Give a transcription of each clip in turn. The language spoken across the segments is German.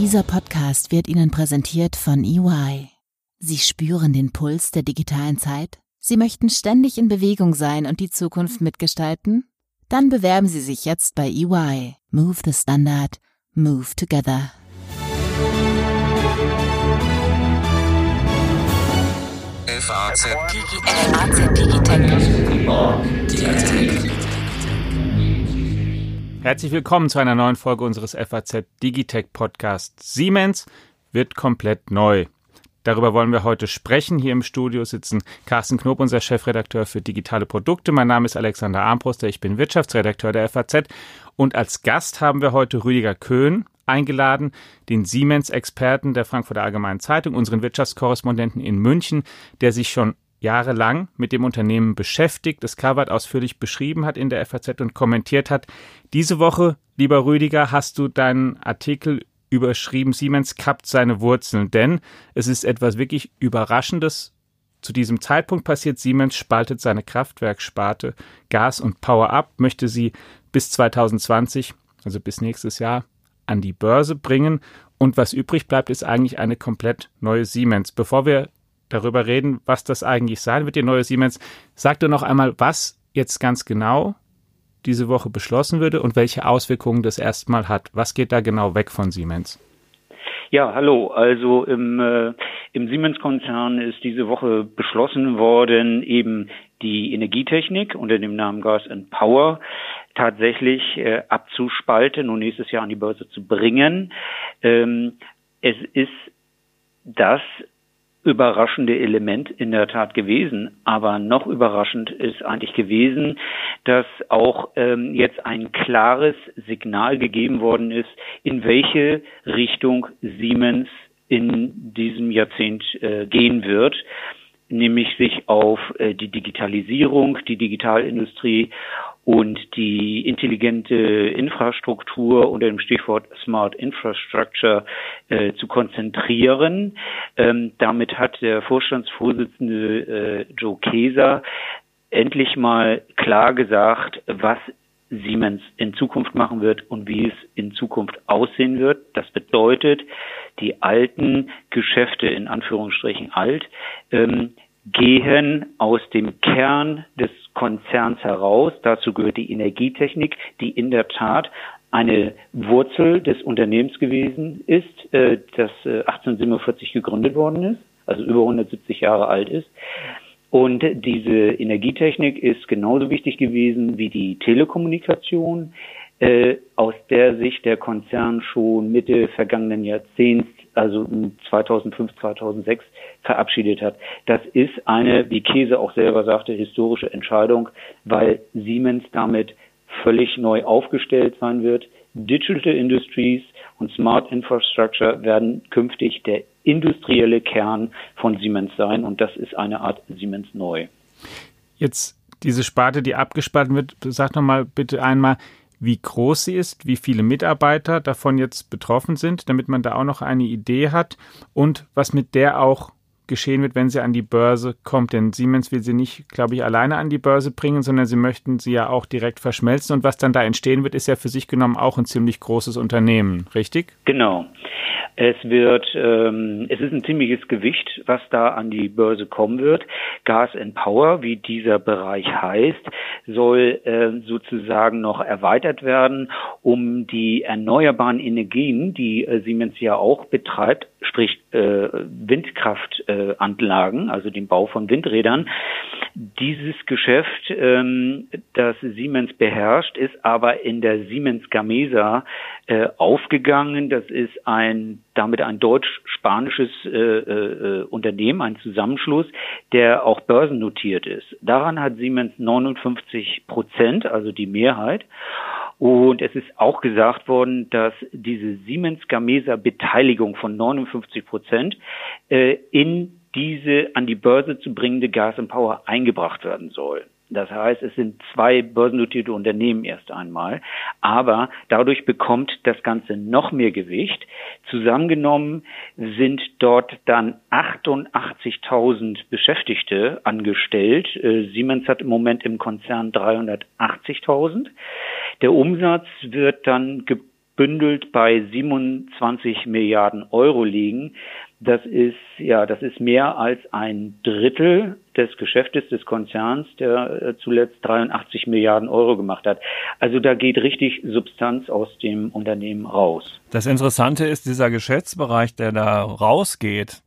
Dieser Podcast wird Ihnen präsentiert von EY. Sie spüren den Puls der digitalen Zeit? Sie möchten ständig in Bewegung sein und die Zukunft mitgestalten? Dann bewerben Sie sich jetzt bei EY. Move the Standard. Move together. FAZ Herzlich willkommen zu einer neuen Folge unseres FAZ Digitech Podcasts. Siemens wird komplett neu. Darüber wollen wir heute sprechen. Hier im Studio sitzen Carsten Knob, unser Chefredakteur für digitale Produkte. Mein Name ist Alexander Armbruster, ich bin Wirtschaftsredakteur der FAZ. Und als Gast haben wir heute Rüdiger Köhn eingeladen, den Siemens-Experten der Frankfurter Allgemeinen Zeitung, unseren Wirtschaftskorrespondenten in München, der sich schon jahrelang mit dem Unternehmen beschäftigt, es Covered ausführlich beschrieben hat in der FAZ und kommentiert hat. Diese Woche, lieber Rüdiger, hast du deinen Artikel überschrieben, Siemens kappt seine Wurzeln, denn es ist etwas wirklich Überraschendes zu diesem Zeitpunkt passiert. Siemens spaltet seine Kraftwerkssparte Gas und Power ab, möchte sie bis 2020, also bis nächstes Jahr, an die Börse bringen. Und was übrig bleibt, ist eigentlich eine komplett neue Siemens. Bevor wir darüber reden, was das eigentlich sein wird, die neue Siemens, sag doch noch einmal, was jetzt ganz genau diese Woche beschlossen würde und welche Auswirkungen das erstmal hat. Was geht da genau weg von Siemens? Ja, hallo. Also im, äh, im Siemens-Konzern ist diese Woche beschlossen worden, eben die Energietechnik unter dem Namen Gas and Power tatsächlich äh, abzuspalten und nächstes Jahr an die Börse zu bringen. Ähm, es ist das überraschende Element in der Tat gewesen. Aber noch überraschend ist eigentlich gewesen, dass auch ähm, jetzt ein klares Signal gegeben worden ist, in welche Richtung Siemens in diesem Jahrzehnt äh, gehen wird nämlich sich auf äh, die Digitalisierung, die Digitalindustrie und die intelligente Infrastruktur unter dem Stichwort Smart Infrastructure äh, zu konzentrieren. Ähm, damit hat der Vorstandsvorsitzende äh, Joe Keser endlich mal klar gesagt, was Siemens in Zukunft machen wird und wie es in Zukunft aussehen wird. Das bedeutet, die alten Geschäfte in Anführungsstrichen alt ähm, gehen aus dem Kern des Konzerns heraus. Dazu gehört die Energietechnik, die in der Tat eine Wurzel des Unternehmens gewesen ist, äh, das äh, 1847 gegründet worden ist, also über 170 Jahre alt ist. Und diese Energietechnik ist genauso wichtig gewesen wie die Telekommunikation, äh, aus der sich der Konzern schon Mitte vergangenen Jahrzehnts, also 2005, 2006, verabschiedet hat. Das ist eine, wie Käse auch selber sagte, historische Entscheidung, weil Siemens damit völlig neu aufgestellt sein wird. Digital Industries und Smart Infrastructure werden künftig der industrielle Kern von Siemens sein und das ist eine Art Siemens neu. Jetzt diese Sparte, die abgespalten wird, sag noch mal bitte einmal, wie groß sie ist, wie viele Mitarbeiter davon jetzt betroffen sind, damit man da auch noch eine Idee hat und was mit der auch geschehen wird, wenn sie an die Börse kommt. Denn Siemens will sie nicht, glaube ich, alleine an die Börse bringen, sondern sie möchten sie ja auch direkt verschmelzen. Und was dann da entstehen wird, ist ja für sich genommen auch ein ziemlich großes Unternehmen, richtig? Genau. Es wird, ähm, es ist ein ziemliches Gewicht, was da an die Börse kommen wird. Gas and Power, wie dieser Bereich heißt, soll äh, sozusagen noch erweitert werden, um die erneuerbaren Energien, die äh, Siemens ja auch betreibt, sprich äh, Windkraftanlagen, äh, also den Bau von Windrädern. Dieses Geschäft, ähm, das Siemens beherrscht, ist aber in der Siemens Gamesa äh, aufgegangen. Das ist ein damit ein deutsch-spanisches äh, äh, Unternehmen, ein Zusammenschluss, der auch börsennotiert ist. Daran hat Siemens 59 Prozent, also die Mehrheit. Und es ist auch gesagt worden, dass diese Siemens Gamesa Beteiligung von 59 Prozent äh, in diese an die Börse zu bringende Gas Power eingebracht werden soll. Das heißt, es sind zwei börsennotierte Unternehmen erst einmal, aber dadurch bekommt das Ganze noch mehr Gewicht. Zusammengenommen sind dort dann 88.000 Beschäftigte angestellt. Äh, Siemens hat im Moment im Konzern 380.000. Der Umsatz wird dann gebündelt bei 27 Milliarden Euro liegen. Das ist, ja, das ist mehr als ein Drittel des Geschäftes des Konzerns, der äh, zuletzt 83 Milliarden Euro gemacht hat. Also da geht richtig Substanz aus dem Unternehmen raus. Das Interessante ist, dieser Geschäftsbereich, der da rausgeht,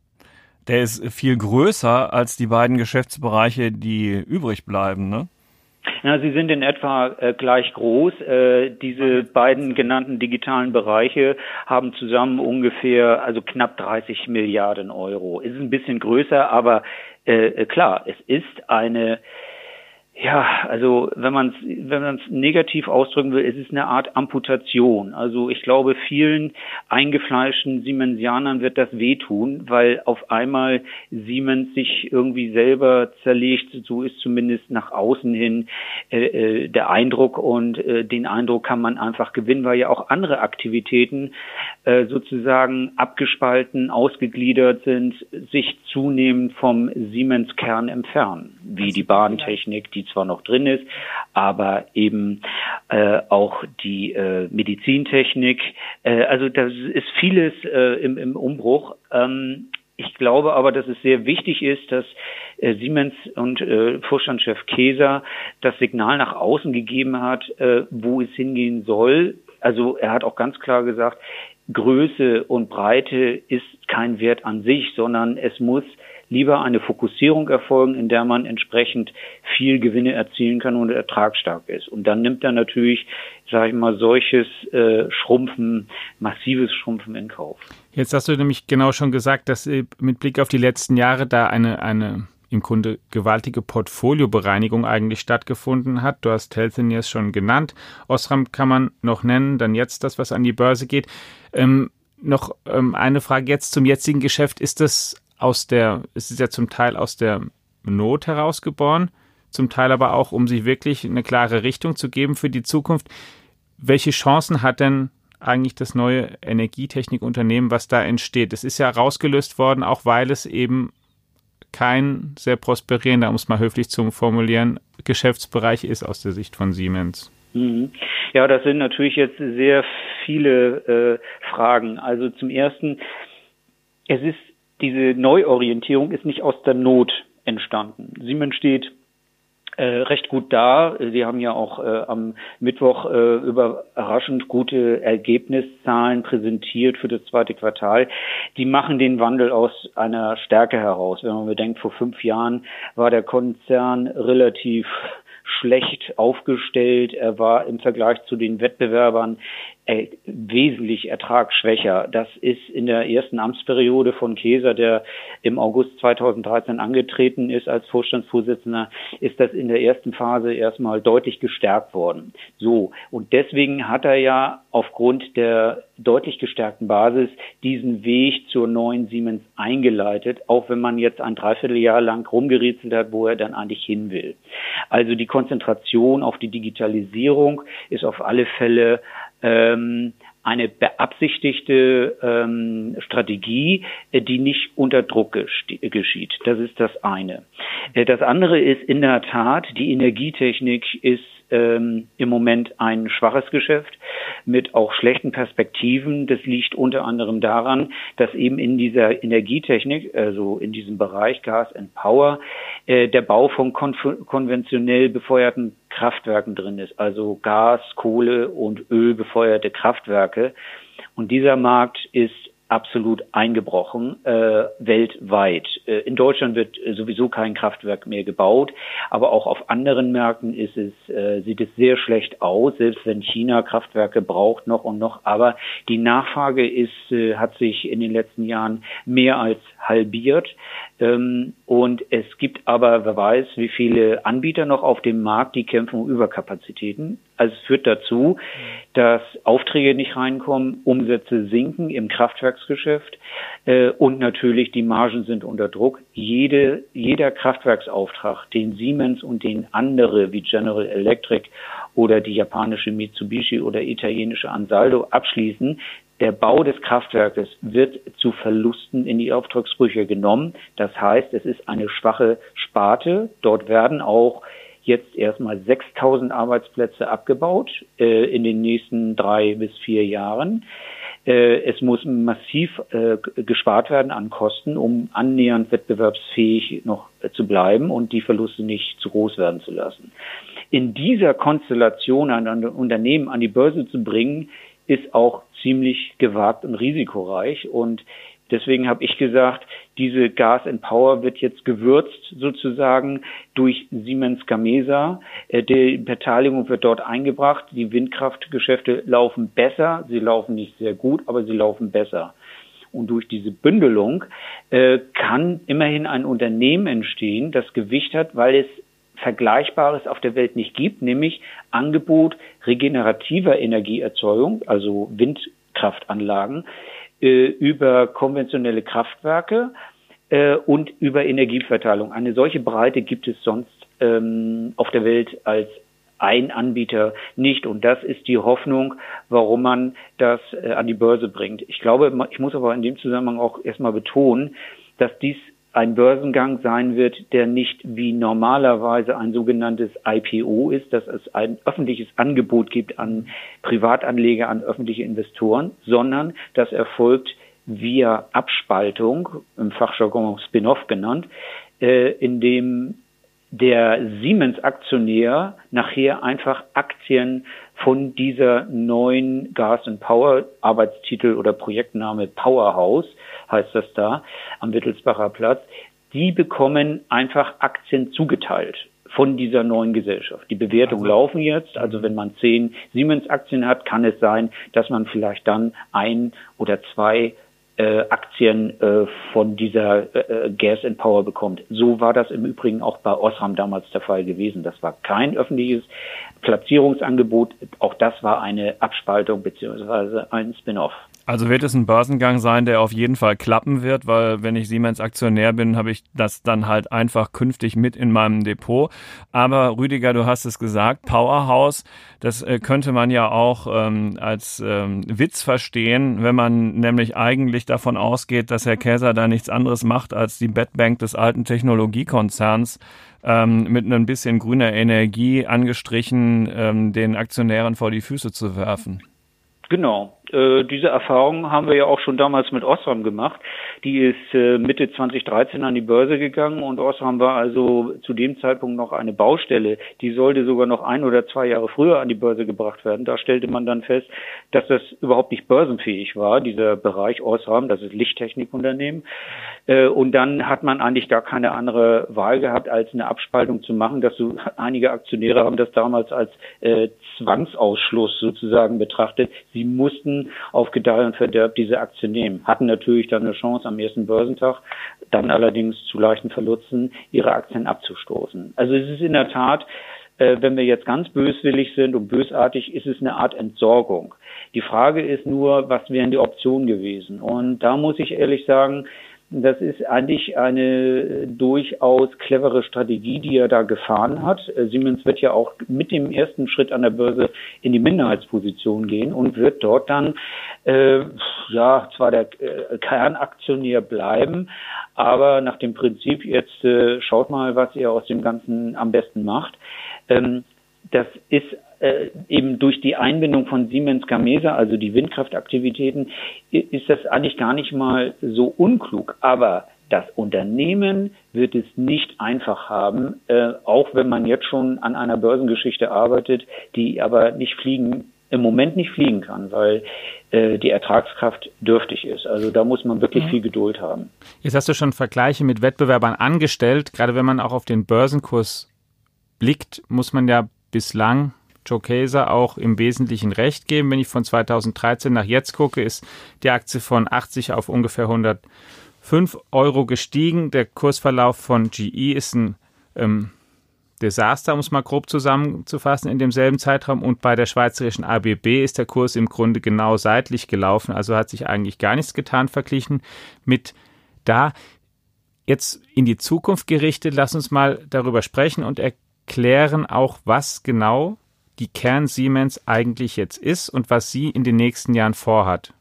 der ist viel größer als die beiden Geschäftsbereiche, die übrig bleiben, ne? Ja, sie sind in etwa äh, gleich groß. Äh, diese beiden genannten digitalen Bereiche haben zusammen ungefähr, also knapp 30 Milliarden Euro. Ist ein bisschen größer, aber äh, äh klar, es ist eine ja, also wenn man es wenn man es negativ ausdrücken will, es ist eine Art Amputation. Also ich glaube, vielen eingefleischten Siemensianern wird das wehtun, weil auf einmal Siemens sich irgendwie selber zerlegt. So ist zumindest nach außen hin äh, äh, der Eindruck und äh, den Eindruck kann man einfach gewinnen, weil ja auch andere Aktivitäten äh, sozusagen abgespalten, ausgegliedert sind, sich zunehmend vom Siemens-Kern entfernen, wie die Bahntechnik, die zwar noch drin ist, aber eben äh, auch die äh, Medizintechnik. Äh, also das ist vieles äh, im, im Umbruch. Ähm, ich glaube aber, dass es sehr wichtig ist, dass äh, Siemens und äh, Vorstandschef Keser das Signal nach außen gegeben hat, äh, wo es hingehen soll. Also er hat auch ganz klar gesagt, Größe und Breite ist kein Wert an sich, sondern es muss lieber eine Fokussierung erfolgen, in der man entsprechend viel Gewinne erzielen kann und ertragsstark ist. Und dann nimmt er natürlich, sage ich mal, solches äh, Schrumpfen, massives Schrumpfen in Kauf. Jetzt hast du nämlich genau schon gesagt, dass äh, mit Blick auf die letzten Jahre da eine, eine im Grunde gewaltige Portfoliobereinigung eigentlich stattgefunden hat. Du hast Healthineers schon genannt. Osram kann man noch nennen, dann jetzt das, was an die Börse geht. Ähm, noch ähm, eine Frage jetzt zum jetzigen Geschäft. Ist das aus der, es ist ja zum Teil aus der Not herausgeboren, zum Teil aber auch, um sich wirklich eine klare Richtung zu geben für die Zukunft. Welche Chancen hat denn eigentlich das neue Energietechnikunternehmen, was da entsteht? Es ist ja rausgelöst worden, auch weil es eben kein sehr prosperierender, um es mal höflich zu formulieren, Geschäftsbereich ist aus der Sicht von Siemens. Mhm. Ja, das sind natürlich jetzt sehr viele äh, Fragen. Also zum ersten, es ist diese Neuorientierung ist nicht aus der Not entstanden. Siemens steht äh, recht gut da. Sie haben ja auch äh, am Mittwoch äh, überraschend gute Ergebniszahlen präsentiert für das zweite Quartal. Die machen den Wandel aus einer Stärke heraus. Wenn man bedenkt, vor fünf Jahren war der Konzern relativ schlecht aufgestellt. Er war im Vergleich zu den Wettbewerbern äh, wesentlich ertragsschwächer. Das ist in der ersten Amtsperiode von Käser, der im August 2013 angetreten ist als Vorstandsvorsitzender, ist das in der ersten Phase erstmal deutlich gestärkt worden. So. Und deswegen hat er ja aufgrund der deutlich gestärkten Basis diesen Weg zur neuen Siemens eingeleitet, auch wenn man jetzt ein Dreivierteljahr lang rumgerätselt hat, wo er dann eigentlich hin will. Also die Konzentration auf die Digitalisierung ist auf alle Fälle ähm, eine beabsichtigte ähm, Strategie, äh, die nicht unter Druck geschieht. Das ist das eine. Äh, das andere ist in der Tat, die Energietechnik ist ähm, im Moment ein schwaches Geschäft mit auch schlechten Perspektiven. Das liegt unter anderem daran, dass eben in dieser Energietechnik, also in diesem Bereich Gas and Power, äh, der Bau von kon konventionell befeuerten Kraftwerken drin ist, also Gas, Kohle und Öl befeuerte Kraftwerke. Und dieser Markt ist absolut eingebrochen äh, weltweit. Äh, in Deutschland wird äh, sowieso kein Kraftwerk mehr gebaut, aber auch auf anderen Märkten ist es, äh, sieht es sehr schlecht aus, selbst wenn China Kraftwerke braucht noch und noch. Aber die Nachfrage ist, äh, hat sich in den letzten Jahren mehr als halbiert. Ähm, und es gibt aber, wer weiß, wie viele Anbieter noch auf dem Markt, die kämpfen um Überkapazitäten. Also es führt dazu, dass Aufträge nicht reinkommen, Umsätze sinken im Kraftwerksgeschäft äh, und natürlich die Margen sind unter Druck. Jede, jeder Kraftwerksauftrag, den Siemens und den andere wie General Electric oder die japanische Mitsubishi oder italienische Ansaldo abschließen, der Bau des Kraftwerkes wird zu Verlusten in die Auftragsbrüche genommen. Das heißt, es ist eine schwache Sparte. Dort werden auch jetzt erstmal 6000 Arbeitsplätze abgebaut äh, in den nächsten drei bis vier Jahren. Äh, es muss massiv äh, gespart werden an Kosten, um annähernd wettbewerbsfähig noch äh, zu bleiben und die Verluste nicht zu groß werden zu lassen. In dieser Konstellation ein Unternehmen an die Börse zu bringen, ist auch ziemlich gewagt und risikoreich. Und Deswegen habe ich gesagt, diese Gas and Power wird jetzt gewürzt sozusagen durch Siemens Gamesa. Äh, die Beteiligung wird dort eingebracht. Die Windkraftgeschäfte laufen besser. Sie laufen nicht sehr gut, aber sie laufen besser. Und durch diese Bündelung äh, kann immerhin ein Unternehmen entstehen, das Gewicht hat, weil es Vergleichbares auf der Welt nicht gibt, nämlich Angebot regenerativer Energieerzeugung, also Windkraftanlagen, äh, über konventionelle Kraftwerke äh, und über Energieverteilung. Eine solche Breite gibt es sonst ähm, auf der Welt als ein Anbieter nicht. Und das ist die Hoffnung, warum man das äh, an die Börse bringt. Ich glaube, ich muss aber in dem Zusammenhang auch erstmal betonen, dass dies ein Börsengang sein wird, der nicht wie normalerweise ein sogenanntes IPO ist, dass es ein öffentliches Angebot gibt an Privatanleger, an öffentliche Investoren, sondern das erfolgt via Abspaltung, im Fachjargon Spin-off genannt, äh, in dem der Siemens-Aktionär nachher einfach Aktien von dieser neuen Gas and Power Arbeitstitel oder Projektname Powerhouse heißt das da, am Wittelsbacher Platz, die bekommen einfach Aktien zugeteilt von dieser neuen Gesellschaft. Die Bewertungen also, laufen jetzt. Also wenn man zehn Siemens-Aktien hat, kann es sein, dass man vielleicht dann ein oder zwei äh, Aktien äh, von dieser äh, Gas and Power bekommt. So war das im Übrigen auch bei Osram damals der Fall gewesen. Das war kein öffentliches Platzierungsangebot. Auch das war eine Abspaltung beziehungsweise ein Spin-off. Also wird es ein Börsengang sein, der auf jeden Fall klappen wird, weil wenn ich Siemens Aktionär bin, habe ich das dann halt einfach künftig mit in meinem Depot. Aber Rüdiger, du hast es gesagt, Powerhouse, das äh, könnte man ja auch ähm, als ähm, Witz verstehen, wenn man nämlich eigentlich davon ausgeht, dass Herr Käser da nichts anderes macht, als die Bettbank des alten Technologiekonzerns ähm, mit ein bisschen grüner Energie angestrichen ähm, den Aktionären vor die Füße zu werfen. Genau. Äh, diese Erfahrung haben wir ja auch schon damals mit Osram gemacht. Die ist äh, Mitte 2013 an die Börse gegangen und Osram war also zu dem Zeitpunkt noch eine Baustelle. Die sollte sogar noch ein oder zwei Jahre früher an die Börse gebracht werden. Da stellte man dann fest, dass das überhaupt nicht börsenfähig war, dieser Bereich Osram, das ist Lichttechnikunternehmen. Äh, und dann hat man eigentlich gar keine andere Wahl gehabt, als eine Abspaltung zu machen. Dass so einige Aktionäre haben das damals als äh, Zwangsausschluss sozusagen betrachtet. Sie mussten auf Gedeih und Verderb diese Aktie nehmen, hatten natürlich dann eine Chance am ersten Börsentag, dann allerdings zu leichten Verlusten ihre Aktien abzustoßen. Also es ist in der Tat äh, wenn wir jetzt ganz böswillig sind und bösartig, ist es eine Art Entsorgung. Die Frage ist nur, was wären die Optionen gewesen? Und da muss ich ehrlich sagen, das ist eigentlich eine durchaus clevere Strategie, die er da gefahren hat. Siemens wird ja auch mit dem ersten Schritt an der Börse in die Minderheitsposition gehen und wird dort dann äh, ja zwar der äh, Kernaktionär bleiben, aber nach dem Prinzip jetzt äh, schaut mal, was ihr aus dem Ganzen am besten macht. Ähm, das ist äh, eben durch die Einbindung von Siemens Gamesa, also die Windkraftaktivitäten, ist das eigentlich gar nicht mal so unklug. Aber das Unternehmen wird es nicht einfach haben, äh, auch wenn man jetzt schon an einer Börsengeschichte arbeitet, die aber nicht fliegen, im Moment nicht fliegen kann, weil äh, die Ertragskraft dürftig ist. Also da muss man wirklich mhm. viel Geduld haben. Jetzt hast du schon Vergleiche mit Wettbewerbern angestellt. Gerade wenn man auch auf den Börsenkurs blickt, muss man ja bislang Joe Kaeser auch im Wesentlichen recht geben. Wenn ich von 2013 nach jetzt gucke, ist die Aktie von 80 auf ungefähr 105 Euro gestiegen. Der Kursverlauf von GE ist ein ähm, Desaster, um es mal grob zusammenzufassen, in demselben Zeitraum. Und bei der schweizerischen ABB ist der Kurs im Grunde genau seitlich gelaufen. Also hat sich eigentlich gar nichts getan verglichen mit da. Jetzt in die Zukunft gerichtet, lass uns mal darüber sprechen und erklären auch, was genau die Kern Siemens eigentlich jetzt ist und was sie in den nächsten Jahren vorhat.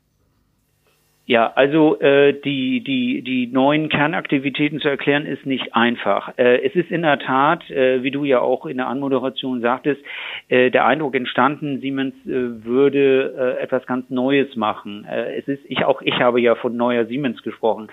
Ja, also äh, die, die, die neuen Kernaktivitäten zu erklären ist nicht einfach. Äh, es ist in der Tat, äh, wie du ja auch in der Anmoderation sagtest, äh, der Eindruck entstanden, Siemens äh, würde äh, etwas ganz Neues machen. Äh, es ist, ich auch ich habe ja von neuer Siemens gesprochen.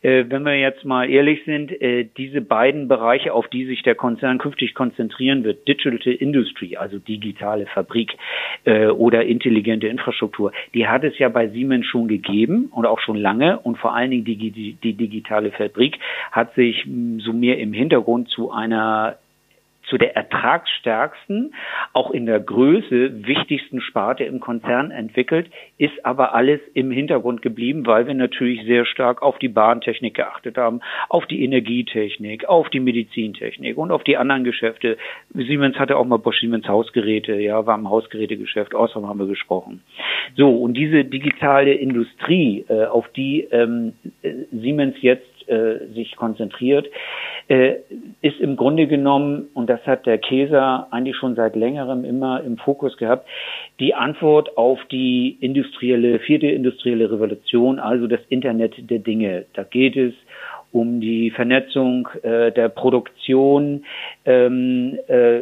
Äh, wenn wir jetzt mal ehrlich sind, äh, diese beiden Bereiche, auf die sich der Konzern künftig konzentrieren wird, Digital Industry, also digitale Fabrik äh, oder intelligente Infrastruktur, die hat es ja bei Siemens schon gegeben und auch schon lange. Und vor allen Dingen die, die, die digitale Fabrik hat sich so mehr im Hintergrund zu einer zu der ertragsstärksten, auch in der Größe wichtigsten Sparte im Konzern entwickelt, ist aber alles im Hintergrund geblieben, weil wir natürlich sehr stark auf die Bahntechnik geachtet haben, auf die Energietechnik, auf die Medizintechnik und auf die anderen Geschäfte. Siemens hatte auch mal Bosch Siemens Hausgeräte, ja, war im Hausgerätegeschäft, außerdem haben wir gesprochen. So, und diese digitale Industrie, äh, auf die ähm, Siemens jetzt äh, sich konzentriert, äh, ist im Grunde genommen, und das hat der Käser eigentlich schon seit längerem immer im Fokus gehabt, die Antwort auf die industrielle, vierte industrielle Revolution, also das Internet der Dinge. Da geht es um die Vernetzung äh, der Produktion ähm, äh,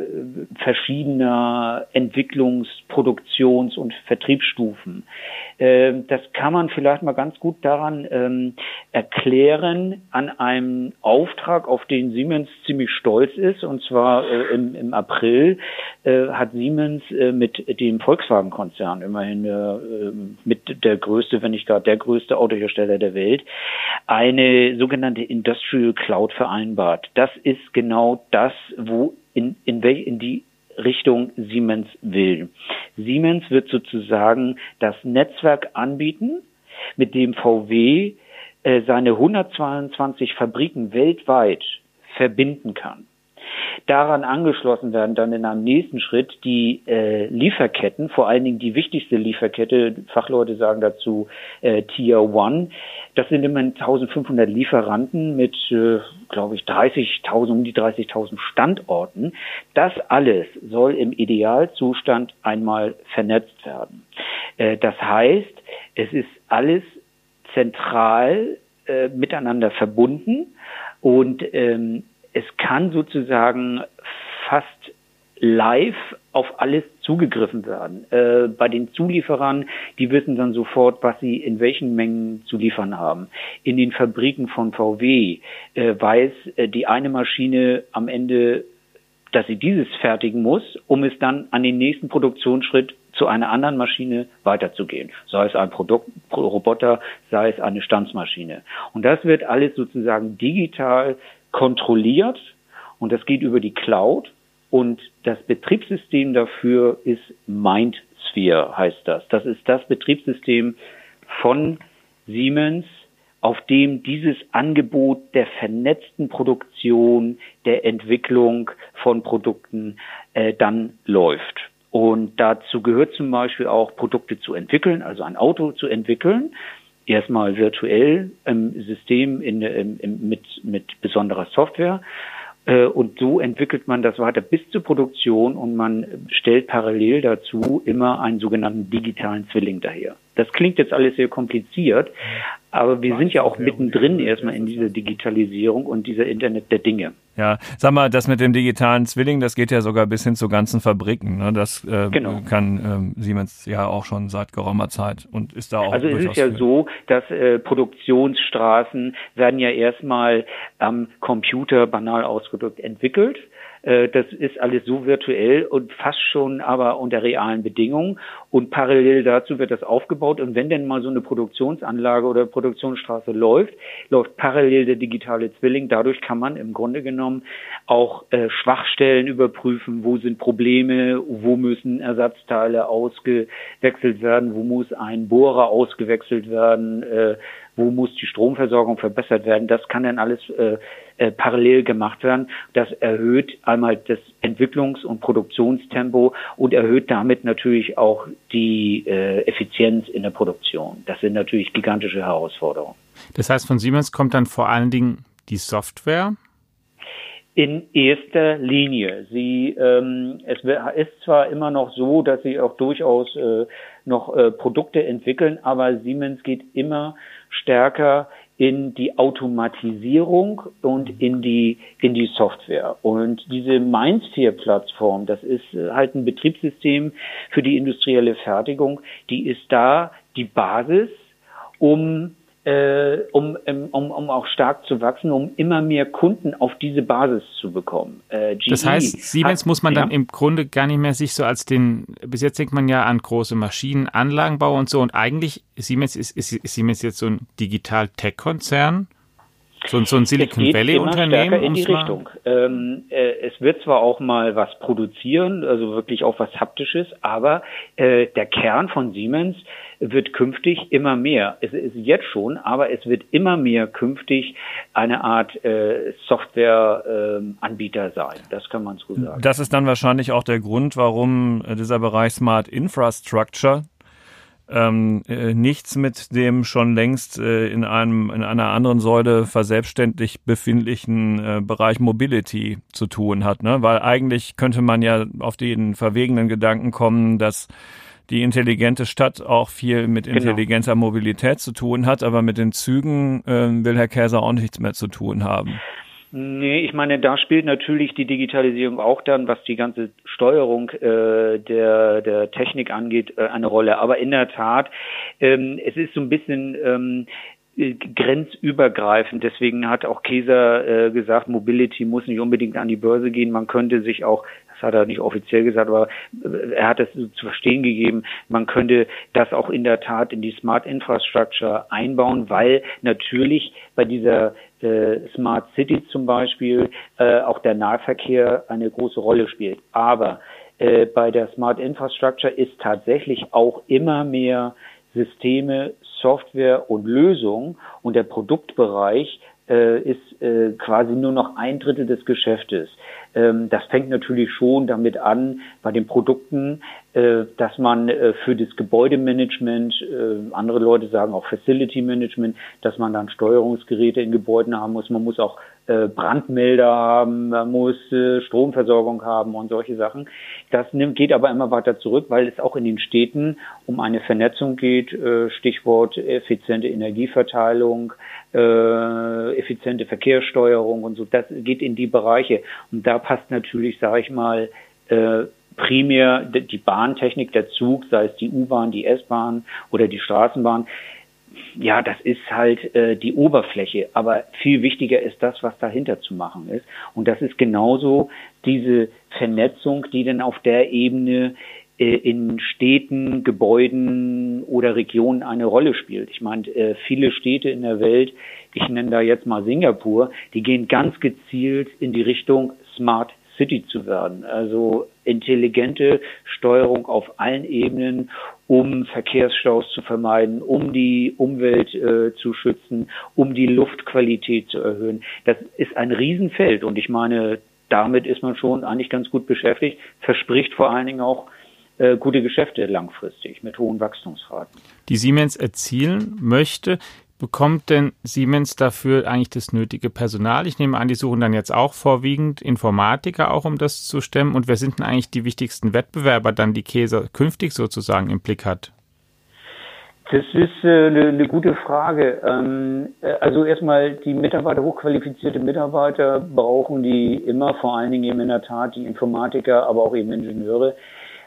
verschiedener Entwicklungs-, Produktions- und Vertriebsstufen. Ähm, das kann man vielleicht mal ganz gut daran ähm, erklären, an einem Auftrag, auf den Siemens ziemlich stolz ist. Und zwar äh, im, im April äh, hat Siemens äh, mit dem Volkswagen-Konzern, immerhin äh, mit der größte, wenn nicht gar der größte Autohersteller der Welt, eine sogenannte Industrial Cloud vereinbart. Das ist genau das, wo in, in, welch, in die Richtung Siemens will. Siemens wird sozusagen das Netzwerk anbieten, mit dem VW äh, seine 122 Fabriken weltweit verbinden kann. Daran angeschlossen werden dann in einem nächsten Schritt die äh, Lieferketten, vor allen Dingen die wichtigste Lieferkette, Fachleute sagen dazu äh, Tier One. Das sind immerhin 1500 Lieferanten mit, äh, glaube ich, 30.000, um die 30.000 Standorten. Das alles soll im Idealzustand einmal vernetzt werden. Äh, das heißt, es ist alles zentral äh, miteinander verbunden und ähm, es kann sozusagen fast live auf alles zugegriffen werden. Äh, bei den Zulieferern, die wissen dann sofort, was sie in welchen Mengen zu liefern haben. In den Fabriken von VW äh, weiß äh, die eine Maschine am Ende, dass sie dieses fertigen muss, um es dann an den nächsten Produktionsschritt zu einer anderen Maschine weiterzugehen. Sei es ein Produkt, Roboter, sei es eine Stanzmaschine. Und das wird alles sozusagen digital kontrolliert und das geht über die Cloud und das Betriebssystem dafür ist MindSphere, heißt das. Das ist das Betriebssystem von Siemens, auf dem dieses Angebot der vernetzten Produktion, der Entwicklung von Produkten äh, dann läuft. Und dazu gehört zum Beispiel auch Produkte zu entwickeln, also ein Auto zu entwickeln erstmal virtuell im System in, im, im, mit, mit besonderer Software. Äh, und so entwickelt man das weiter bis zur Produktion und man stellt parallel dazu immer einen sogenannten digitalen Zwilling daher. Das klingt jetzt alles sehr kompliziert, aber wir sind ja auch mittendrin erstmal in dieser Digitalisierung und dieser Internet der Dinge. Ja, sag mal, das mit dem digitalen Zwilling, das geht ja sogar bis hin zu ganzen Fabriken. Ne? Das äh, genau. kann ähm, Siemens ja auch schon seit geraumer Zeit und ist da auch. Also es ist ja so, dass äh, Produktionsstraßen werden ja erstmal am Computer banal ausgedrückt entwickelt das ist alles so virtuell und fast schon aber unter realen Bedingungen. Und parallel dazu wird das aufgebaut. Und wenn denn mal so eine Produktionsanlage oder Produktionsstraße läuft, läuft parallel der digitale Zwilling. Dadurch kann man im Grunde genommen auch äh, Schwachstellen überprüfen. Wo sind Probleme? Wo müssen Ersatzteile ausgewechselt werden? Wo muss ein Bohrer ausgewechselt werden? Äh, wo muss die Stromversorgung verbessert werden. Das kann dann alles äh, äh, parallel gemacht werden. Das erhöht einmal das Entwicklungs- und Produktionstempo und erhöht damit natürlich auch die äh, Effizienz in der Produktion. Das sind natürlich gigantische Herausforderungen. Das heißt, von Siemens kommt dann vor allen Dingen die Software in erster Linie. Sie, ähm, es ist zwar immer noch so, dass sie auch durchaus äh, noch äh, Produkte entwickeln, aber Siemens geht immer stärker in die Automatisierung und in die in die Software. Und diese Mindsphere Plattform, das ist äh, halt ein Betriebssystem für die industrielle Fertigung, die ist da die Basis, um äh, um, um, um auch stark zu wachsen, um immer mehr Kunden auf diese Basis zu bekommen. Äh, das heißt, Siemens hat, muss man dann ja. im Grunde gar nicht mehr sich so als den, bis jetzt denkt man ja an große Maschinen, Anlagenbau und so und eigentlich Siemens ist, ist, ist Siemens jetzt so ein Digital-Tech-Konzern? So, so ein Silicon Valley Unternehmen in die Richtung. Ähm, äh, es wird zwar auch mal was produzieren, also wirklich auch was haptisches, aber äh, der Kern von Siemens wird künftig immer mehr. Es ist jetzt schon, aber es wird immer mehr künftig eine Art äh, Softwareanbieter äh, sein. Das kann man so sagen. Das ist dann wahrscheinlich auch der Grund, warum äh, dieser Bereich Smart Infrastructure ähm, äh, nichts mit dem schon längst äh, in einem in einer anderen Säule verselbstständigt befindlichen äh, Bereich Mobility zu tun hat, ne? Weil eigentlich könnte man ja auf den verwegenen Gedanken kommen, dass die intelligente Stadt auch viel mit genau. intelligenter genau. Mobilität zu tun hat, aber mit den Zügen äh, will Herr Käser auch nichts mehr zu tun haben. Nee, ich meine, da spielt natürlich die Digitalisierung auch dann, was die ganze Steuerung äh, der, der Technik angeht, äh, eine Rolle. Aber in der Tat, ähm, es ist so ein bisschen ähm, äh, grenzübergreifend. Deswegen hat auch Käser äh, gesagt, Mobility muss nicht unbedingt an die Börse gehen. Man könnte sich auch das hat er nicht offiziell gesagt, aber er hat es zu verstehen gegeben, man könnte das auch in der Tat in die Smart Infrastructure einbauen, weil natürlich bei dieser äh, Smart City zum Beispiel äh, auch der Nahverkehr eine große Rolle spielt. Aber äh, bei der Smart Infrastructure ist tatsächlich auch immer mehr Systeme, Software und Lösungen und der Produktbereich äh, ist äh, quasi nur noch ein Drittel des Geschäftes. Ähm, das fängt natürlich schon damit an, bei den Produkten, äh, dass man äh, für das Gebäudemanagement, äh, andere Leute sagen auch Facility Management, dass man dann Steuerungsgeräte in Gebäuden haben muss. Man muss auch Brandmelder haben, man muss äh, Stromversorgung haben und solche Sachen. Das geht aber immer weiter zurück, weil es auch in den Städten um eine Vernetzung geht, äh, Stichwort effiziente Energieverteilung, effiziente Verkehrssteuerung und so. Das geht in die Bereiche. Und da passt natürlich, sage ich mal, primär die Bahntechnik, der Zug, sei es die U-Bahn, die S-Bahn oder die Straßenbahn, ja, das ist halt äh, die Oberfläche, aber viel wichtiger ist das, was dahinter zu machen ist. Und das ist genauso diese Vernetzung, die dann auf der Ebene äh, in Städten, Gebäuden oder Regionen eine Rolle spielt. Ich meine, äh, viele Städte in der Welt, ich nenne da jetzt mal Singapur, die gehen ganz gezielt in die Richtung Smart City zu werden. Also intelligente Steuerung auf allen Ebenen, um Verkehrsstaus zu vermeiden, um die Umwelt äh, zu schützen, um die Luftqualität zu erhöhen. Das ist ein Riesenfeld und ich meine, damit ist man schon eigentlich ganz gut beschäftigt, verspricht vor allen Dingen auch äh, gute Geschäfte langfristig mit hohen Wachstumsraten. Die Siemens erzielen möchte, Bekommt denn Siemens dafür eigentlich das nötige Personal? Ich nehme an, die suchen dann jetzt auch vorwiegend Informatiker auch, um das zu stemmen. Und wer sind denn eigentlich die wichtigsten Wettbewerber dann, die Käse künftig sozusagen im Blick hat? Das ist äh, eine, eine gute Frage. Ähm, äh, also erstmal die Mitarbeiter, hochqualifizierte Mitarbeiter brauchen die immer, vor allen Dingen eben in der Tat die Informatiker, aber auch eben Ingenieure.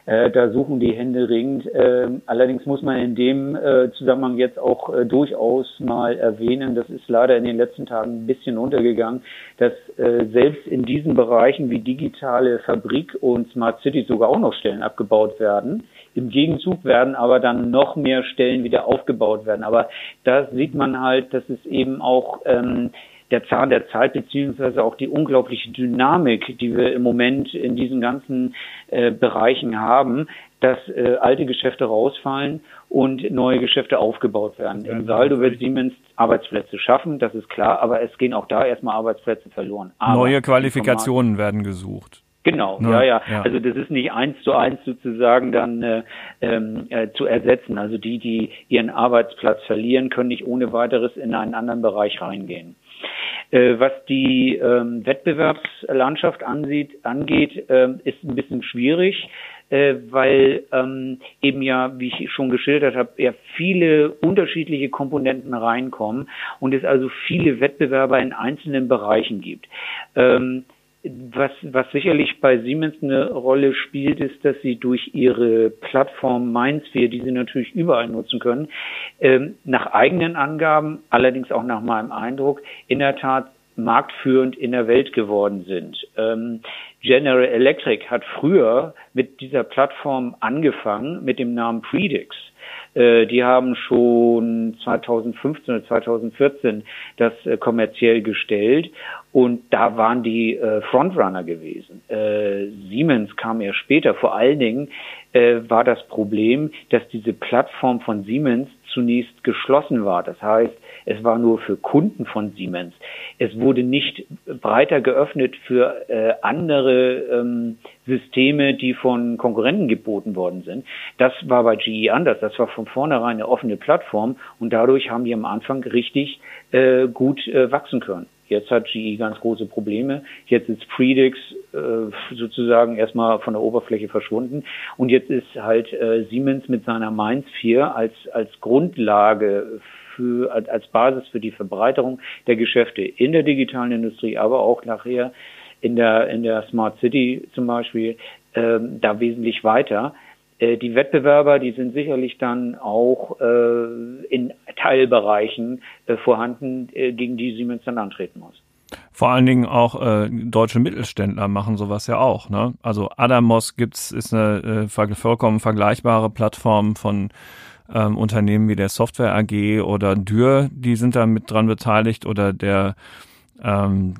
Äh, da suchen die Hände ringend. Äh, allerdings muss man in dem äh, Zusammenhang jetzt auch äh, durchaus mal erwähnen, das ist leider in den letzten Tagen ein bisschen untergegangen, dass äh, selbst in diesen Bereichen wie digitale Fabrik und Smart City sogar auch noch Stellen abgebaut werden. Im Gegenzug werden aber dann noch mehr Stellen wieder aufgebaut werden. Aber da sieht man halt, dass es eben auch ähm, der Zahn der Zeit beziehungsweise auch die unglaubliche Dynamik, die wir im Moment in diesen ganzen äh, Bereichen haben, dass äh, alte Geschäfte rausfallen und neue Geschäfte aufgebaut werden. Im Saldo wird Siemens Arbeitsplätze schaffen, das ist klar, aber es gehen auch da erstmal Arbeitsplätze verloren. Aber neue Qualifikationen werden gesucht. Genau, ja, ja, ja, Also das ist nicht eins zu eins sozusagen dann äh, ähm, äh, zu ersetzen. Also die, die ihren Arbeitsplatz verlieren, können nicht ohne weiteres in einen anderen Bereich reingehen. Äh, was die ähm, Wettbewerbslandschaft ansieht, angeht, äh, ist ein bisschen schwierig, äh, weil ähm, eben ja, wie ich schon geschildert habe, ja viele unterschiedliche Komponenten reinkommen und es also viele Wettbewerber in einzelnen Bereichen gibt. Ähm, was, was sicherlich bei Siemens eine Rolle spielt, ist, dass sie durch ihre Plattform Mindsphere, die sie natürlich überall nutzen können, ähm, nach eigenen Angaben, allerdings auch nach meinem Eindruck, in der Tat marktführend in der Welt geworden sind. Ähm, General Electric hat früher mit dieser Plattform angefangen mit dem Namen Predix. Äh, die haben schon 2015 oder 2014 das äh, kommerziell gestellt und da waren die äh, Frontrunner gewesen. Siemens kam ja später. Vor allen Dingen war das Problem, dass diese Plattform von Siemens zunächst geschlossen war. Das heißt, es war nur für Kunden von Siemens. Es wurde nicht breiter geöffnet für äh, andere ähm, Systeme, die von Konkurrenten geboten worden sind. Das war bei GE anders. Das war von vornherein eine offene Plattform und dadurch haben die am Anfang richtig äh, gut äh, wachsen können. Jetzt hat GE ganz große Probleme. Jetzt ist Predix äh, sozusagen erstmal von der Oberfläche verschwunden. Und jetzt ist halt äh, Siemens mit seiner Mainz 4 als, als Grundlage für, als Basis für die Verbreiterung der Geschäfte in der digitalen Industrie, aber auch nachher in der, in der Smart City zum Beispiel, ähm, da wesentlich weiter. Äh, die Wettbewerber, die sind sicherlich dann auch äh, in Teilbereichen äh, vorhanden, äh, gegen die Siemens dann antreten muss. Vor allen Dingen auch äh, deutsche Mittelständler machen sowas ja auch. Ne? Also Adamos gibt's ist eine äh, vollkommen vergleichbare Plattform von ähm, Unternehmen wie der Software AG oder Dürr, die sind da mit dran beteiligt oder der ähm,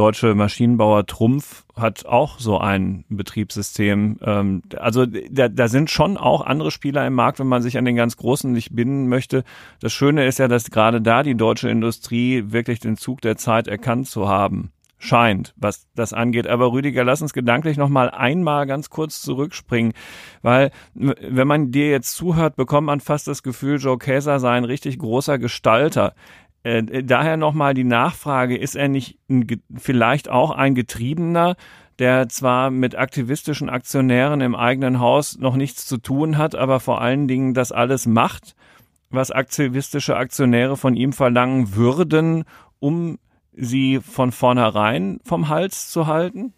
deutsche Maschinenbauer Trumpf hat auch so ein Betriebssystem. Ähm, also da, da sind schon auch andere Spieler im Markt, wenn man sich an den ganz Großen nicht binden möchte. Das Schöne ist ja, dass gerade da die deutsche Industrie wirklich den Zug der Zeit erkannt zu haben scheint, was das angeht. Aber Rüdiger, lass uns gedanklich noch mal einmal ganz kurz zurückspringen, weil wenn man dir jetzt zuhört, bekommt man fast das Gefühl, Joe Käser sei ein richtig großer Gestalter. Äh, daher noch mal die Nachfrage, ist er nicht ein, vielleicht auch ein Getriebener, der zwar mit aktivistischen Aktionären im eigenen Haus noch nichts zu tun hat, aber vor allen Dingen das alles macht, was aktivistische Aktionäre von ihm verlangen würden, um sie von vornherein vom Hals zu halten?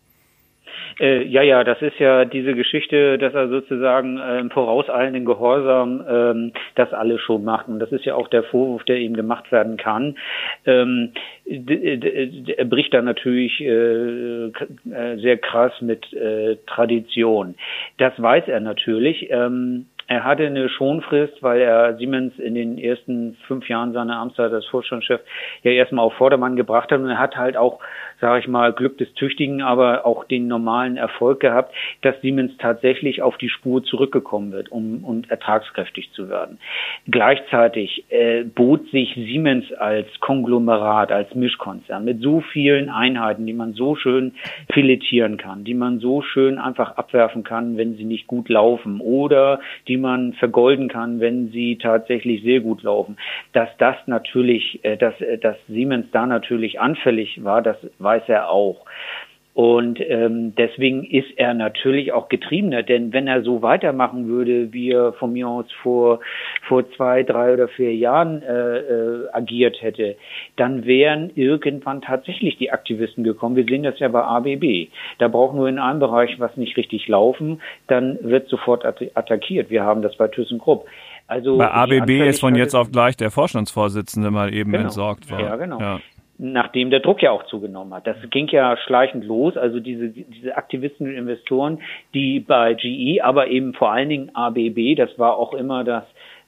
Äh, ja, ja, das ist ja diese Geschichte, dass er sozusagen äh, im vorauseilenden Gehorsam ähm, das alles schon macht. Und das ist ja auch der Vorwurf, der ihm gemacht werden kann. Ähm, er bricht da natürlich äh, äh, sehr krass mit äh, Tradition. Das weiß er natürlich. Ähm, er hatte eine Schonfrist, weil er Siemens in den ersten fünf Jahren seiner Amtszeit als Vorstandschef ja erstmal auf Vordermann gebracht hat. Und er hat halt auch sage ich mal, Glück des Tüchtigen, aber auch den normalen Erfolg gehabt, dass Siemens tatsächlich auf die Spur zurückgekommen wird, um, um ertragskräftig zu werden. Gleichzeitig äh, bot sich Siemens als Konglomerat, als Mischkonzern mit so vielen Einheiten, die man so schön filetieren kann, die man so schön einfach abwerfen kann, wenn sie nicht gut laufen oder die man vergolden kann, wenn sie tatsächlich sehr gut laufen, dass das natürlich, äh, dass, äh, dass Siemens da natürlich anfällig war, das war weiß er auch. Und ähm, deswegen ist er natürlich auch getriebener, denn wenn er so weitermachen würde, wie er von mir aus vor, vor zwei, drei oder vier Jahren äh, äh, agiert hätte, dann wären irgendwann tatsächlich die Aktivisten gekommen. Wir sehen das ja bei ABB. Da braucht nur in einem Bereich was nicht richtig laufen, dann wird sofort attackiert. Wir haben das bei ThyssenKrupp. Also bei ABB ist von jetzt auf gleich der Vorstandsvorsitzende mal eben genau. entsorgt worden. Ja, genau. Ja nachdem der Druck ja auch zugenommen hat. Das ging ja schleichend los. Also diese, diese Aktivisten und Investoren, die bei GE, aber eben vor allen Dingen ABB, das war auch immer das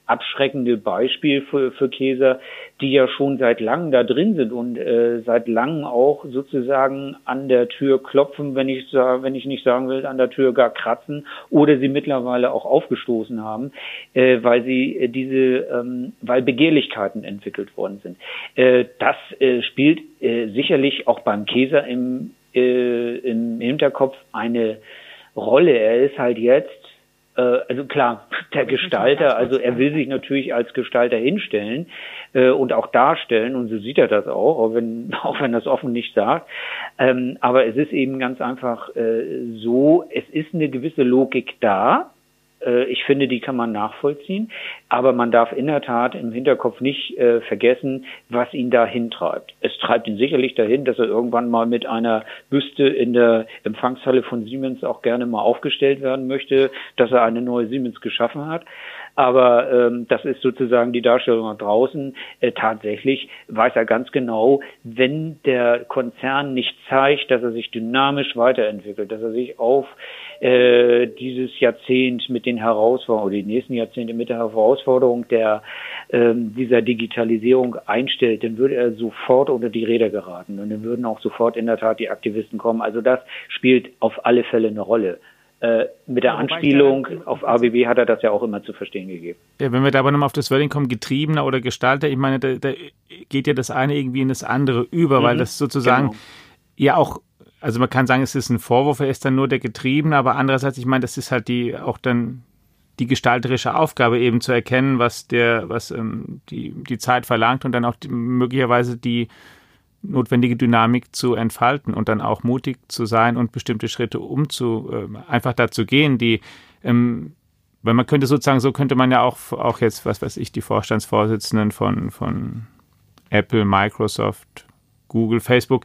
abschreckende Beispiel für, für Käser, die ja schon seit langem da drin sind und äh, seit langem auch sozusagen an der Tür klopfen, wenn ich wenn ich nicht sagen will, an der Tür gar kratzen oder sie mittlerweile auch aufgestoßen haben, äh, weil sie äh, diese, ähm, weil Begehrlichkeiten entwickelt worden sind. Äh, das äh, spielt äh, sicherlich auch beim Käser im, äh, im Hinterkopf eine Rolle. Er ist halt jetzt also klar, der Gestalter, also er will sich natürlich als Gestalter hinstellen äh, und auch darstellen und so sieht er das auch, auch wenn, auch wenn das offen nicht sagt. Ähm, aber es ist eben ganz einfach äh, so, es ist eine gewisse Logik da, äh, ich finde, die kann man nachvollziehen. Aber man darf in der Tat im Hinterkopf nicht äh, vergessen, was ihn dahin treibt. Es treibt ihn sicherlich dahin, dass er irgendwann mal mit einer Büste in der Empfangshalle von Siemens auch gerne mal aufgestellt werden möchte, dass er eine neue Siemens geschaffen hat. Aber ähm, das ist sozusagen die Darstellung nach draußen. Äh, tatsächlich weiß er ganz genau, wenn der Konzern nicht zeigt, dass er sich dynamisch weiterentwickelt, dass er sich auf äh, dieses Jahrzehnt mit den Herausforderungen oder die nächsten Jahrzehnte mit der Herausforderung der ähm, dieser Digitalisierung einstellt, dann würde er sofort unter die Räder geraten und dann würden auch sofort in der Tat die Aktivisten kommen. Also das spielt auf alle Fälle eine Rolle. Äh, mit der Anspielung auf ABB hat er das ja auch immer zu verstehen gegeben. Ja, wenn wir da aber nochmal auf das Wording kommen, Getriebener oder Gestalter, ich meine, da, da geht ja das eine irgendwie in das andere über, mhm, weil das sozusagen genau. ja auch, also man kann sagen, es ist ein Vorwurf, er ist dann nur der Getriebene, aber andererseits, ich meine, das ist halt die auch dann die gestalterische Aufgabe eben zu erkennen, was der, was ähm, die, die Zeit verlangt und dann auch die, möglicherweise die notwendige Dynamik zu entfalten und dann auch mutig zu sein und bestimmte Schritte umzu, äh, einfach dazu gehen, die, ähm, weil man könnte sozusagen, so könnte man ja auch, auch jetzt, was weiß ich, die Vorstandsvorsitzenden von, von Apple, Microsoft, Google, Facebook,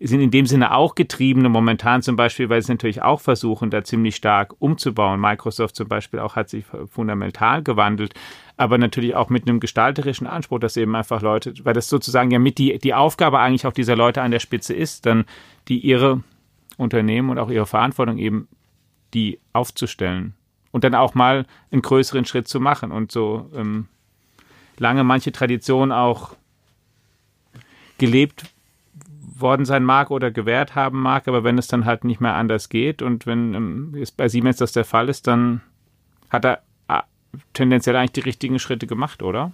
sind in dem Sinne auch getriebene momentan zum Beispiel, weil sie natürlich auch versuchen, da ziemlich stark umzubauen. Microsoft zum Beispiel auch hat sich fundamental gewandelt, aber natürlich auch mit einem gestalterischen Anspruch, dass eben einfach Leute, weil das sozusagen ja mit die, die Aufgabe eigentlich auch dieser Leute an der Spitze ist, dann die ihre Unternehmen und auch ihre Verantwortung eben die aufzustellen und dann auch mal einen größeren Schritt zu machen und so ähm, lange manche Tradition auch gelebt worden sein mag oder gewährt haben mag, aber wenn es dann halt nicht mehr anders geht und wenn ähm, es bei Siemens das der Fall ist, dann hat er äh, tendenziell eigentlich die richtigen Schritte gemacht, oder?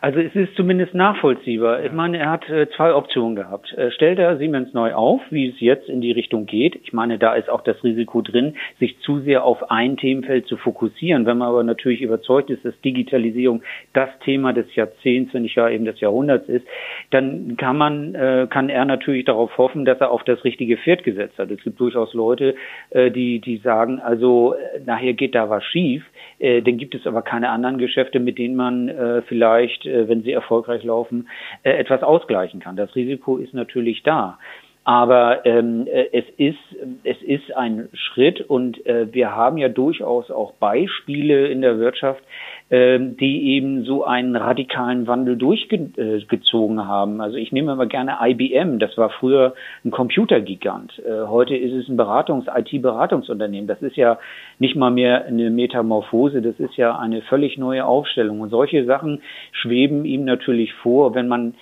Also es ist zumindest nachvollziehbar. Ich meine, er hat äh, zwei Optionen gehabt. Äh, stellt er Siemens neu auf, wie es jetzt in die Richtung geht? Ich meine, da ist auch das Risiko drin, sich zu sehr auf ein Themenfeld zu fokussieren. Wenn man aber natürlich überzeugt ist, dass Digitalisierung das Thema des Jahrzehnts, wenn nicht ja eben des Jahrhunderts ist, dann kann man, äh, kann er natürlich darauf hoffen, dass er auf das richtige Pferd gesetzt hat. Es gibt durchaus Leute, die, die sagen, also nachher geht da was schief. Dann gibt es aber keine anderen Geschäfte, mit denen man vielleicht, wenn sie erfolgreich laufen, äh, etwas ausgleichen kann. Das Risiko ist natürlich da. Aber ähm, äh, es ist es ist ein Schritt und äh, wir haben ja durchaus auch Beispiele in der Wirtschaft, äh, die eben so einen radikalen Wandel durchgezogen haben. Also ich nehme immer gerne IBM. Das war früher ein Computergigant. Äh, heute ist es ein Beratungs IT-Beratungsunternehmen. Das ist ja nicht mal mehr eine Metamorphose. Das ist ja eine völlig neue Aufstellung. Und solche Sachen schweben ihm natürlich vor, wenn man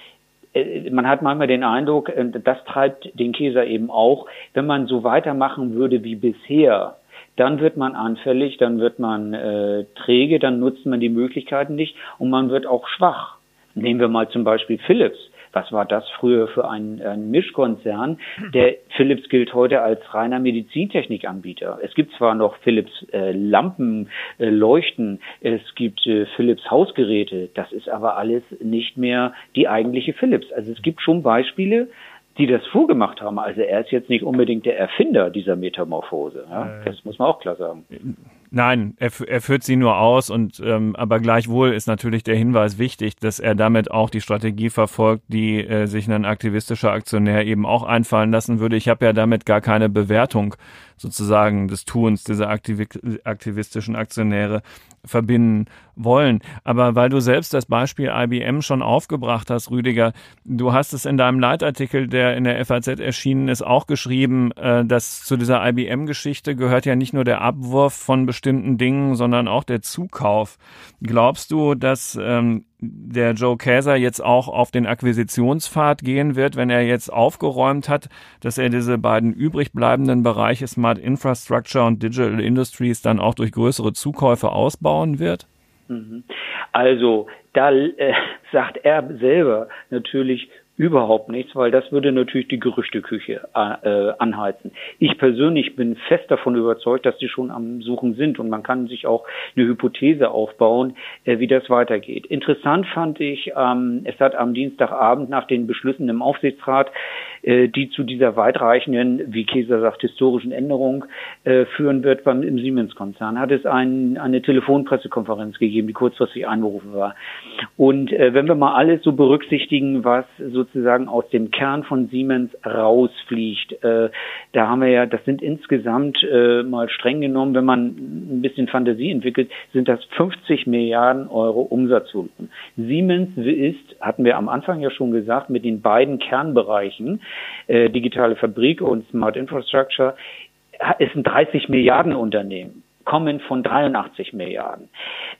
man hat manchmal den Eindruck, äh, das treibt den Käser eben auch, wenn man so weitermachen würde wie bisher, dann wird man anfällig, dann wird man äh, träge, dann nutzt man die Möglichkeiten nicht und man wird auch schwach. Nehmen wir mal zum Beispiel Philips. Was war das früher für ein, ein Mischkonzern? Der Philips gilt heute als reiner Medizintechnikanbieter. Es gibt zwar noch Philips äh, Lampen, äh, Leuchten, es gibt äh, Philips Hausgeräte, das ist aber alles nicht mehr die eigentliche Philips. Also es gibt schon Beispiele, die das vorgemacht haben. Also er ist jetzt nicht unbedingt der Erfinder dieser Metamorphose. Ja? Äh, das muss man auch klar sagen. Nein, er, er führt sie nur aus und ähm, aber gleichwohl ist natürlich der Hinweis wichtig, dass er damit auch die Strategie verfolgt, die äh, sich ein aktivistischer Aktionär eben auch einfallen lassen würde. Ich habe ja damit gar keine Bewertung sozusagen des Tuns dieser aktivistischen Aktionäre verbinden wollen. Aber weil du selbst das Beispiel IBM schon aufgebracht hast, Rüdiger, du hast es in deinem Leitartikel, der in der FAZ erschienen ist, auch geschrieben, äh, dass zu dieser IBM-Geschichte gehört ja nicht nur der Abwurf von bestimmten Dingen, sondern auch der Zukauf. Glaubst du, dass ähm, der Joe Käser jetzt auch auf den Akquisitionspfad gehen wird, wenn er jetzt aufgeräumt hat, dass er diese beiden übrig bleibenden Bereiche Smart Infrastructure und Digital Industries dann auch durch größere Zukäufe ausbauen wird? Mhm. Also da äh, sagt er selber natürlich Überhaupt nichts, weil das würde natürlich die Gerüchteküche äh, anheizen. Ich persönlich bin fest davon überzeugt, dass die schon am Suchen sind und man kann sich auch eine Hypothese aufbauen, äh, wie das weitergeht. Interessant fand ich, ähm, es hat am Dienstagabend nach den Beschlüssen im Aufsichtsrat, äh, die zu dieser weitreichenden, wie Käser sagt, historischen Änderung äh, führen wird beim im Siemens-Konzern, hat es ein, eine Telefonpressekonferenz gegeben, die kurzfristig einberufen war. Und äh, wenn wir mal alles so berücksichtigen, was so sozusagen aus dem Kern von Siemens rausfliegt. Äh, da haben wir ja, das sind insgesamt äh, mal streng genommen, wenn man ein bisschen Fantasie entwickelt, sind das 50 Milliarden Euro Umsatzvolumen. Siemens ist, hatten wir am Anfang ja schon gesagt, mit den beiden Kernbereichen, äh, digitale Fabrik und Smart Infrastructure, ist ein 30 Milliarden Unternehmen kommen von 83 Milliarden.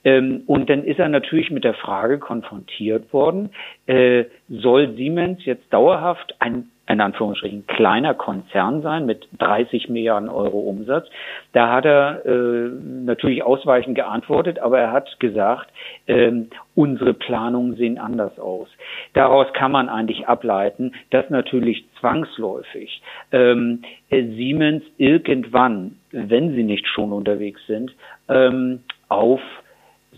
Ähm, und dann ist er natürlich mit der Frage konfrontiert worden, äh, soll Siemens jetzt dauerhaft ein in Anführungsstrichen kleiner Konzern sein mit 30 Milliarden Euro Umsatz. Da hat er äh, natürlich ausweichend geantwortet, aber er hat gesagt, ähm, unsere Planungen sehen anders aus. Daraus kann man eigentlich ableiten, dass natürlich zwangsläufig ähm, Siemens irgendwann, wenn sie nicht schon unterwegs sind, ähm, auf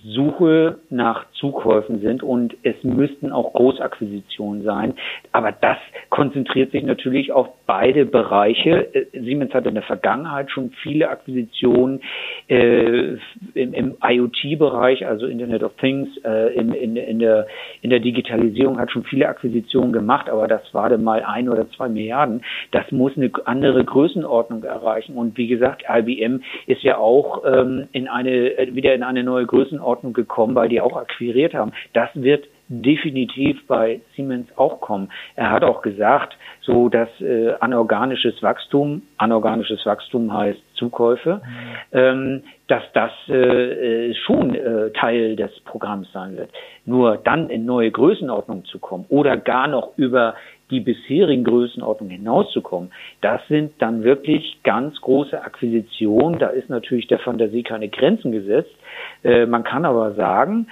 Suche nach Zukäufen sind und es müssten auch Großakquisitionen sein. Aber das konzentriert sich natürlich auf beide Bereiche. Äh, Siemens hat in der Vergangenheit schon viele Akquisitionen äh, im, im IoT-Bereich, also Internet of Things, äh, in, in, in, der, in der Digitalisierung hat schon viele Akquisitionen gemacht, aber das war dann mal ein oder zwei Milliarden. Das muss eine andere Größenordnung erreichen. Und wie gesagt, IBM ist ja auch ähm, in eine, äh, wieder in eine neue Größenordnung gekommen, weil die auch akquiriert haben. Das wird definitiv bei Siemens auch kommen. Er hat auch gesagt, so dass äh, anorganisches Wachstum, anorganisches Wachstum heißt Zukäufe, mhm. ähm, dass das äh, äh, schon äh, Teil des Programms sein wird. Nur dann in neue Größenordnungen zu kommen oder gar noch über die bisherigen Größenordnungen hinauszukommen, das sind dann wirklich ganz große Akquisitionen. Da ist natürlich der Fantasie keine Grenzen gesetzt. Äh, man kann aber sagen,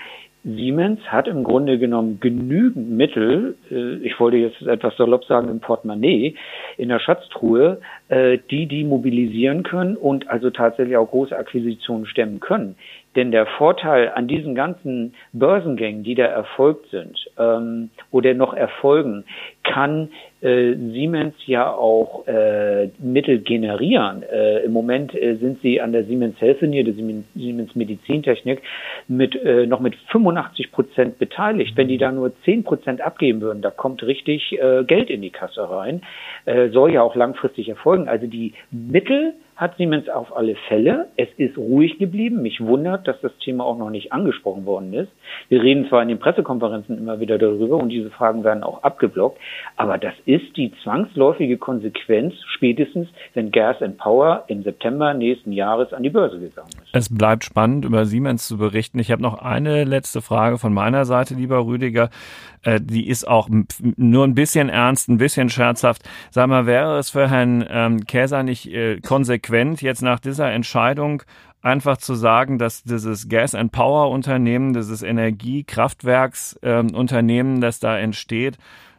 Siemens hat im Grunde genommen genügend Mittel, äh, ich wollte jetzt etwas salopp sagen, im Portemonnaie, in der Schatztruhe, äh, die die mobilisieren können und also tatsächlich auch große Akquisitionen stemmen können. Denn der Vorteil an diesen ganzen Börsengängen, die da erfolgt sind ähm, oder noch erfolgen, kann äh, Siemens ja auch äh, Mittel generieren. Äh, Im Moment äh, sind sie an der Siemens Healthineer, der Siemens Medizintechnik, mit, äh, noch mit 85 Prozent beteiligt. Wenn die da nur 10 Prozent abgeben würden, da kommt richtig äh, Geld in die Kasse rein. Äh, soll ja auch langfristig erfolgen. Also die Mittel hat Siemens auf alle Fälle. Es ist ruhig geblieben. Mich wundert, dass das Thema auch noch nicht angesprochen worden ist. Wir reden zwar in den Pressekonferenzen immer wieder darüber und diese Fragen werden auch abgeblockt, aber das ist die zwangsläufige Konsequenz spätestens, wenn Gas and Power im September nächsten Jahres an die Börse gegangen ist. Es bleibt spannend, über Siemens zu berichten. Ich habe noch eine letzte Frage von meiner Seite, lieber Rüdiger. Äh, die ist auch nur ein bisschen ernst, ein bisschen scherzhaft. Sag mal, wäre es für Herrn ähm, Käser nicht äh, konsequent, jetzt nach dieser Entscheidung einfach zu sagen, dass dieses Gas and Power Unternehmen, dieses Energiekraftwerksunternehmen, ähm, das da entsteht,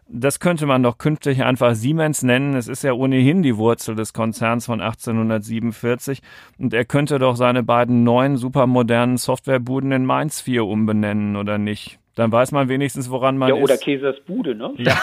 das könnte man doch künftig einfach Siemens nennen. Es ist ja ohnehin die Wurzel des Konzerns von 1847. Und er könnte doch seine beiden neuen supermodernen Softwarebuden in Mainz 4 umbenennen, oder nicht? Dann weiß man wenigstens, woran man ja, ist. oder Käsers Bude, ne? Ja,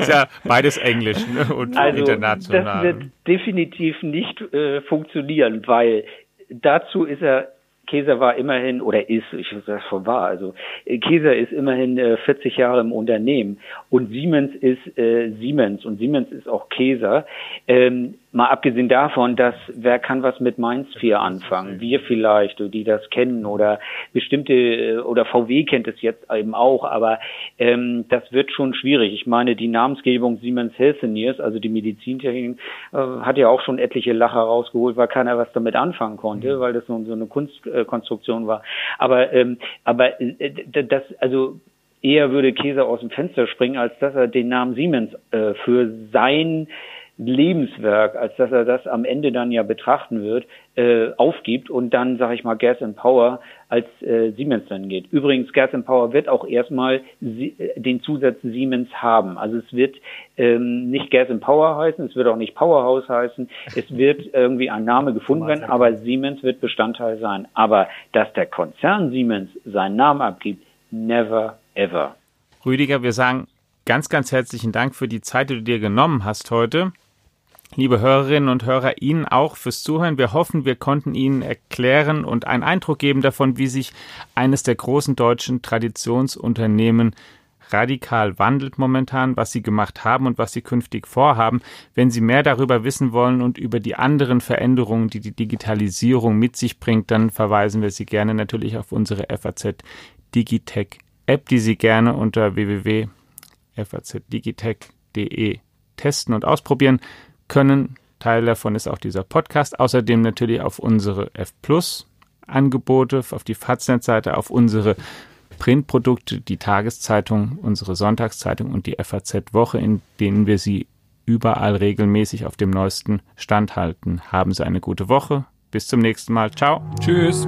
ist ja beides Englisch ne? und also, international. Das wird definitiv nicht äh, funktionieren, weil dazu ist er Käser war immerhin oder ist, ich weiß das schon war, also Käser ist immerhin äh, 40 Jahre im Unternehmen und Siemens ist äh, Siemens und Siemens ist auch Käser. Ähm, Mal abgesehen davon, dass wer kann was mit Mainz 4 anfangen? Wir vielleicht, die das kennen oder bestimmte äh, oder VW kennt es jetzt eben auch, aber ähm, das wird schon schwierig. Ich meine, die Namensgebung Siemens Healthineers, also die Medizintechnik, äh, hat ja auch schon etliche Lacher rausgeholt, weil keiner was damit anfangen konnte, mhm. weil das so, so eine Kunstkonstruktion war. Aber ähm, aber äh, das also eher würde Käse aus dem Fenster springen, als dass er den Namen Siemens äh, für sein Lebenswerk, als dass er das am Ende dann ja betrachten wird, äh, aufgibt und dann, sage ich mal, Gas and Power als äh, Siemens dann geht. Übrigens, Gas and Power wird auch erstmal sie, äh, den Zusatz Siemens haben. Also es wird ähm, nicht Gas and Power heißen, es wird auch nicht Powerhouse heißen, es wird irgendwie ein Name gefunden werden, aber Siemens wird Bestandteil sein. Aber dass der Konzern Siemens seinen Namen abgibt, never ever. Rüdiger, wir sagen ganz, ganz herzlichen Dank für die Zeit, die du dir genommen hast heute. Liebe Hörerinnen und Hörer, Ihnen auch fürs Zuhören. Wir hoffen, wir konnten Ihnen erklären und einen Eindruck geben davon, wie sich eines der großen deutschen Traditionsunternehmen radikal wandelt momentan, was sie gemacht haben und was sie künftig vorhaben. Wenn Sie mehr darüber wissen wollen und über die anderen Veränderungen, die die Digitalisierung mit sich bringt, dann verweisen wir Sie gerne natürlich auf unsere FAZ Digitech App, die Sie gerne unter www.fazdigitech.de testen und ausprobieren können. Teil davon ist auch dieser Podcast. Außerdem natürlich auf unsere F Plus Angebote, auf die Faznet-Seite, auf unsere Printprodukte, die Tageszeitung, unsere Sonntagszeitung und die FAZ Woche, in denen wir Sie überall regelmäßig auf dem neuesten Stand halten. Haben Sie eine gute Woche. Bis zum nächsten Mal. Ciao. Tschüss.